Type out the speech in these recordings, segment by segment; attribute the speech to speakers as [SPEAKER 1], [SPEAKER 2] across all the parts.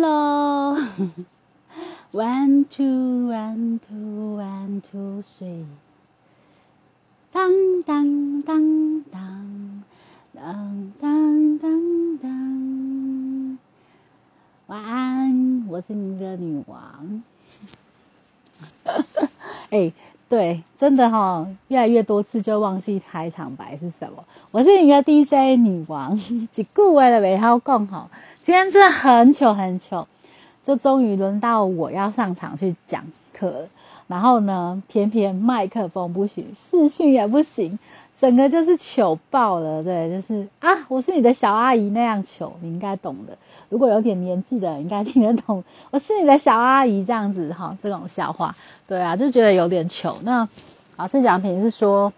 [SPEAKER 1] 喽，one two one two one two three，当当当当当当当当，晚安，我是你的女王。哎，对，真的哈，越来越多次就忘记开场白是什么。我是你的 DJ 女王，几顾为了尾号更好。今天真的很糗很糗，就终于轮到我要上场去讲课了，然后呢，偏偏麦克风不行，视讯也不行，整个就是糗爆了。对，就是啊，我是你的小阿姨那样糗，你应该懂的。如果有点年纪的，应该听得懂。我是你的小阿姨这样子哈，这种笑话，对啊，就觉得有点糗。那老师讲评是说，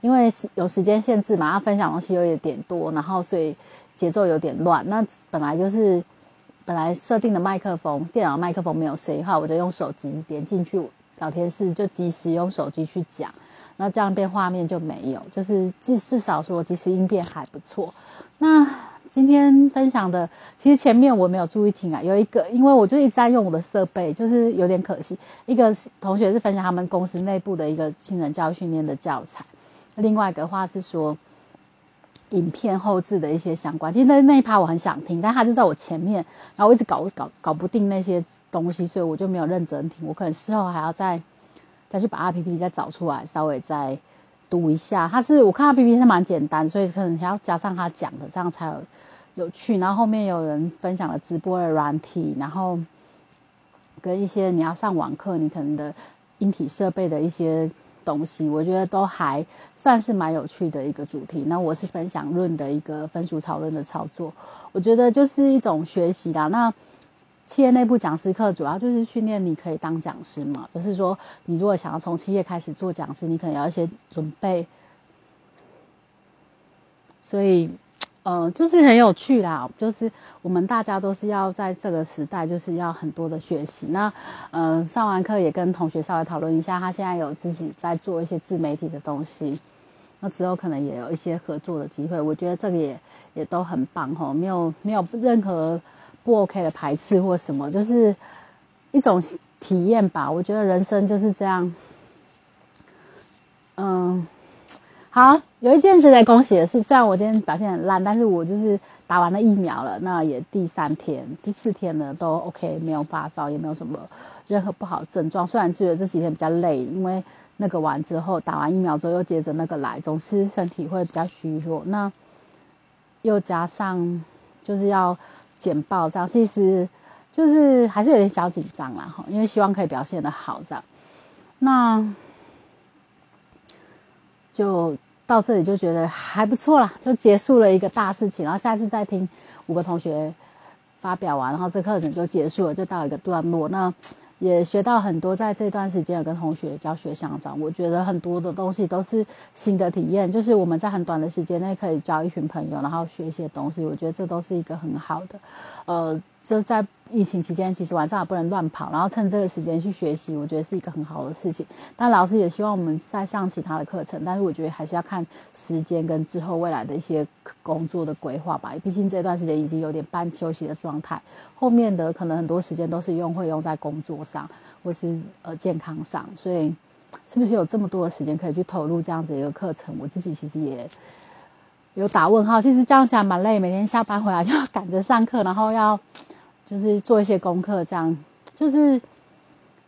[SPEAKER 1] 因为有时间限制嘛，要分享东西有一点多，然后所以节奏有点乱。那本来就是本来设定的麦克风，电脑麦克风没有声音话，我就用手机点进去聊天室，就及时用手机去讲。那这样变画面就没有，就是至至少说即时音变还不错。那今天分享的，其实前面我没有注意听啊，有一个，因为我就一直在用我的设备，就是有点可惜。一个同学是分享他们公司内部的一个新人教育训练的教材，另外一个话是说影片后置的一些相关。其实那那一趴我很想听，但他就在我前面，然后我一直搞搞搞不定那些东西，所以我就没有认真听。我可能事后还要再再去把 R P P 再找出来，稍微再读一下。他是我看 A P P 是蛮简单，所以可能还要加上他讲的，这样才有。有趣，然后后面有人分享了直播的软体，然后跟一些你要上网课，你可能的音体设备的一些东西，我觉得都还算是蛮有趣的一个主题。那我是分享论的一个分数讨论的操作，我觉得就是一种学习啦。那企业内部讲师课主要就是训练你可以当讲师嘛，就是说你如果想要从企业开始做讲师，你可能要一些准备，所以。嗯，就是很有趣啦，就是我们大家都是要在这个时代，就是要很多的学习。那，嗯，上完课也跟同学稍微讨论一下，他现在有自己在做一些自媒体的东西，那之后可能也有一些合作的机会。我觉得这个也也都很棒哈，没有没有任何不 OK 的排斥或什么，就是一种体验吧。我觉得人生就是这样，嗯。好，有一件值得恭喜的是，虽然我今天表现很烂，但是我就是打完了疫苗了，那也第三天、第四天呢，都 OK，没有发烧，也没有什么任何不好症状。虽然觉得这几天比较累，因为那个完之后，打完疫苗之后又接着那个来，总是身体会比较虚弱。那又加上就是要简报这样，其实就是还是有点小紧张啦，哈，因为希望可以表现的好这样。那就。到这里就觉得还不错啦，就结束了一个大事情。然后下次再听五个同学发表完，然后这课程就结束了，就到一个段落。那也学到很多，在这段时间有跟同学教学相长，我觉得很多的东西都是新的体验。就是我们在很短的时间内可以交一群朋友，然后学一些东西，我觉得这都是一个很好的，呃。就在疫情期间，其实晚上也不能乱跑，然后趁这个时间去学习，我觉得是一个很好的事情。但老师也希望我们再上其他的课程，但是我觉得还是要看时间跟之后未来的一些工作的规划吧。毕竟这段时间已经有点半休息的状态，后面的可能很多时间都是用会用在工作上或是呃健康上，所以是不是有这么多的时间可以去投入这样子一个课程？我自己其实也有打问号。其实这样起来蛮累，每天下班回来就要赶着上课，然后要。就是做一些功课，这样就是，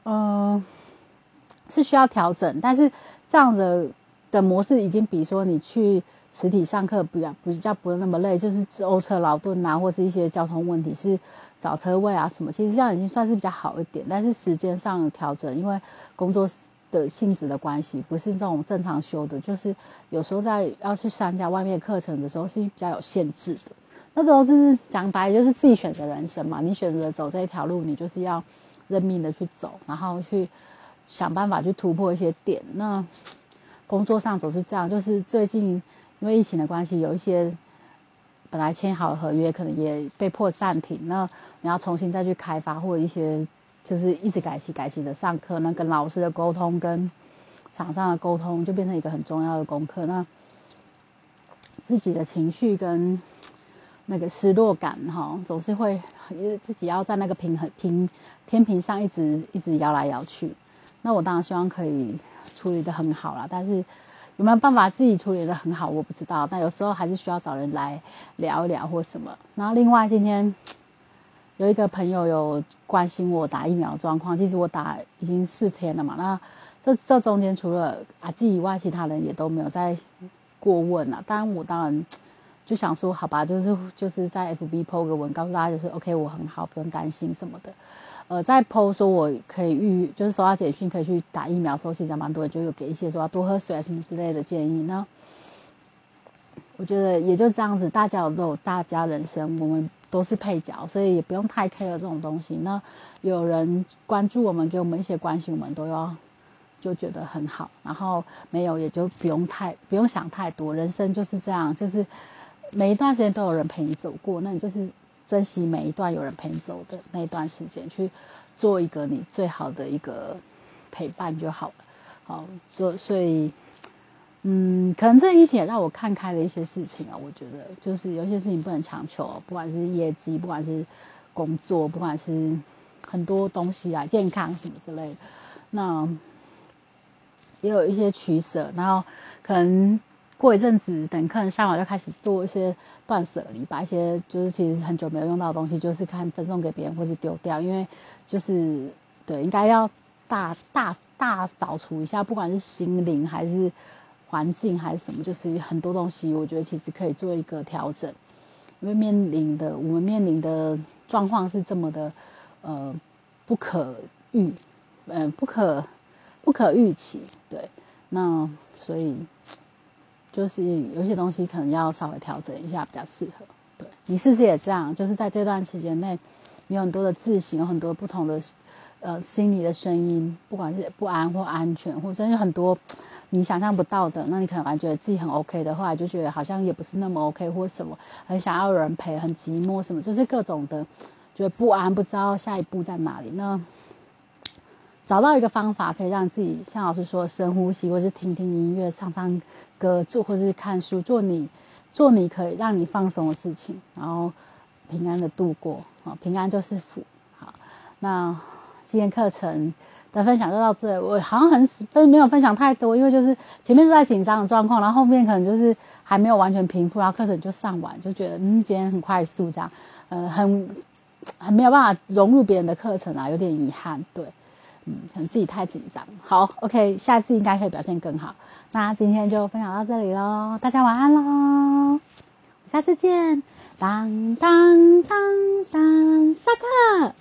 [SPEAKER 1] 嗯，是需要调整，但是这样的的模式已经比说你去实体上课比较比较不那么累，就是舟车劳顿啊，或是一些交通问题是找车位啊什么，其实这样已经算是比较好一点。但是时间上调整，因为工作的性质的关系，不是这种正常修的，就是有时候在要去参加外面课程的时候是比较有限制的。那时候是讲白，就是自己选择人生嘛。你选择走这一条路，你就是要认命的去走，然后去想办法去突破一些点。那工作上总是这样，就是最近因为疫情的关系，有一些本来签好的合约，可能也被迫暂停。那你要重新再去开发，或者一些就是一直改期改期的上课，那跟老师的沟通，跟厂商的沟通，就变成一个很重要的功课。那自己的情绪跟那个失落感哈，总是会自己要在那个平衡平天平上一直一直摇来摇去。那我当然希望可以处理的很好啦，但是有没有办法自己处理的很好，我不知道。但有时候还是需要找人来聊一聊或什么。然后另外今天有一个朋友有关心我打疫苗状况，其实我打已经四天了嘛。那这这中间除了阿纪以外，其他人也都没有再过问了。当然我当然。就想说好吧，就是就是在 FB PO 个文，告诉大家就是 OK，我很好，不用担心什么的。呃，在 PO 说我可以预，就是收到简讯可以去打疫苗的时候，其实蛮多人就有给一些说要多喝水啊什么之类的建议。那我觉得也就这样子，大家都有大家人生，我们都是配角，所以也不用太 care 这种东西。那有人关注我们，给我们一些关心，我们都要就觉得很好。然后没有也就不用太不用想太多，人生就是这样，就是。每一段时间都有人陪你走过，那你就是珍惜每一段有人陪你走的那段时间，去做一个你最好的一个陪伴就好了。好，所所以，嗯，可能这疫情也让我看开了一些事情啊。我觉得就是有些事情不能强求，不管是业绩，不管是工作，不管是很多东西啊，健康什么之类的，那也有一些取舍，然后可能。过一阵子，等客人上完，就开始做一些断舍离，把一些就是其实很久没有用到的东西，就是看分送给别人或是丢掉。因为就是对，应该要大大大扫除一下，不管是心灵还是环境还是什么，就是很多东西，我觉得其实可以做一个调整。因为面临的我们面临的状况是这么的呃不可预，嗯不可不可预期，对，那所以。就是有些东西可能要稍微调整一下，比较适合。对你是不是也这样？就是在这段期间内，你有很多的自省，有很多不同的呃心理的声音，不管是不安或安全，或者有很多你想象不到的。那你可能还觉得自己很 OK 的，后来就觉得好像也不是那么 OK，或什么很想要有人陪，很寂寞什么，就是各种的觉得不安，不知道下一步在哪里。那找到一个方法，可以让自己像老师说深呼吸，或是听听音乐、唱唱歌，做或是看书，做你做你可以让你放松的事情，然后平安的度过啊，平安就是福。好，那今天课程的分享就到这，我好像很分没有分享太多，因为就是前面是在紧张的状况，然后后面可能就是还没有完全平复，然后课程就上完，就觉得嗯，今天很快速这样，呃，很很没有办法融入别人的课程啊，有点遗憾，对。嗯，可能自己太紧张。好，OK，下次应该可以表现更好。那今天就分享到这里喽，大家晚安喽，下次见，当当当当，下课。